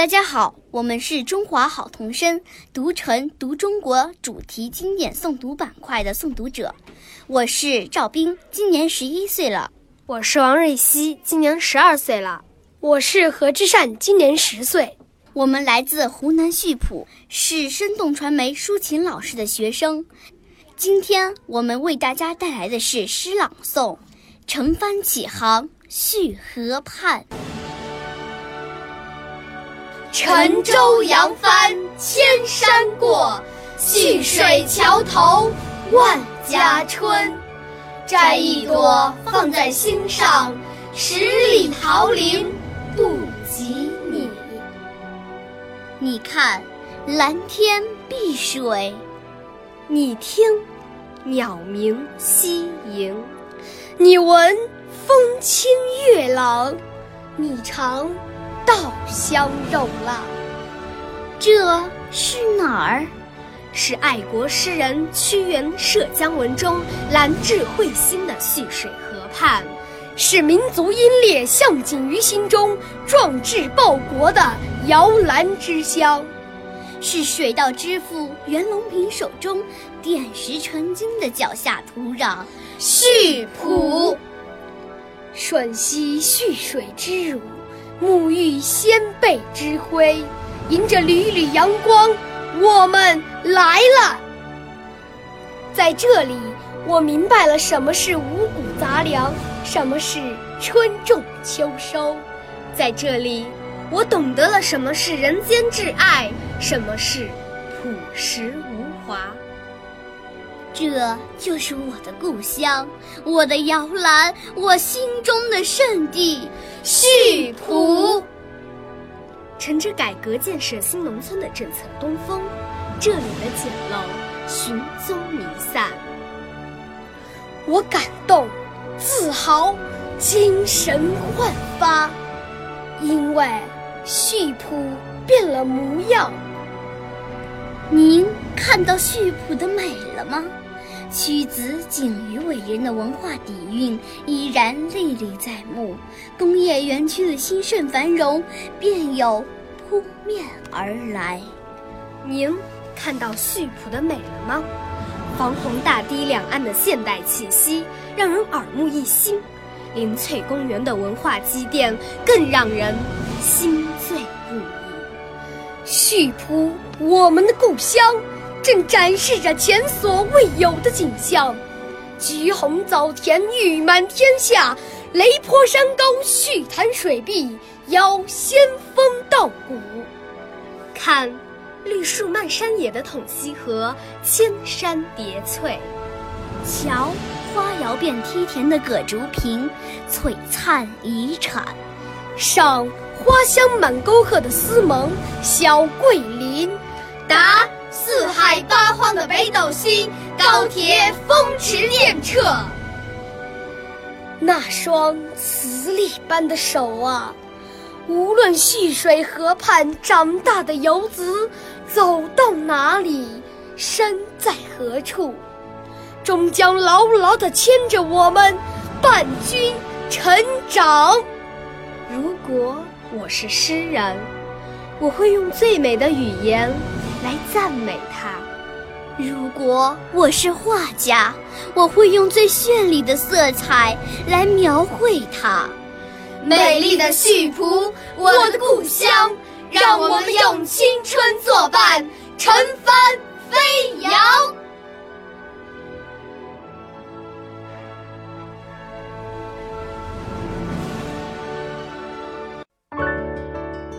大家好，我们是中华好童声读成读中国主题经典诵读板块的诵读者，我是赵斌，今年十一岁了；我是王瑞希，今年十二岁了；我是何之善，今年十岁。我们来自湖南溆浦，是生动传媒抒情老师的学生。今天我们为大家带来的是诗朗诵《乘帆起航续河畔》。沉舟扬帆千山过，细水桥头万家春。摘一朵放在心上，十里桃林不及你。你看，蓝天碧水；你听，鸟鸣溪萦；你闻，风清月朗；你尝。稻香肉辣，这是哪儿？是爱国诗人屈原涉江文中揽智慧心的蓄水河畔，是民族英烈向锦于心中壮志报国的摇篮之乡，是水稻之父袁隆平手中点石成金的脚下土壤。溆浦，吮吸蓄水之乳。沐浴先辈之辉，迎着缕缕阳光，我们来了。在这里，我明白了什么是五谷杂粮，什么是春种秋收。在这里，我懂得了什么是人间挚爱，什么是朴实无华。这就是我的故乡，我的摇篮，我心中的圣地——叙浦。乘着改革建设新农村的政策东风，这里的简陋寻踪弥散。我感动、自豪、精神焕发，因为溆浦变了模样。您看到溆浦的美了吗？屈子景于伟人的文化底蕴依然历历在目，工业园区的兴盛繁荣便有扑面而来。您看到溆浦的美了吗？防洪大堤两岸的现代气息让人耳目一新，林翠公园的文化积淀更让人心醉不已。溆浦，我们的故乡。正展示着前所未有的景象，橘红枣田誉满天下，雷坡山高蓄潭水碧邀仙风道骨。看，绿树漫山野的统溪河，千山叠翠；瞧，花摇遍梯田的葛竹坪，璀璨遗产；赏花香满沟壑的思蒙，小桂林。答。四海八荒的北斗星，高铁风驰电掣。那双磁力般的手啊，无论溆水河畔长大的游子走到哪里，身在何处，终将牢牢地牵着我们伴君成长。如果我是诗人，我会用最美的语言。来赞美它。如果我是画家，我会用最绚丽的色彩来描绘它。美丽的溆浦，我的故乡，让我们用青春作伴，乘帆飞扬。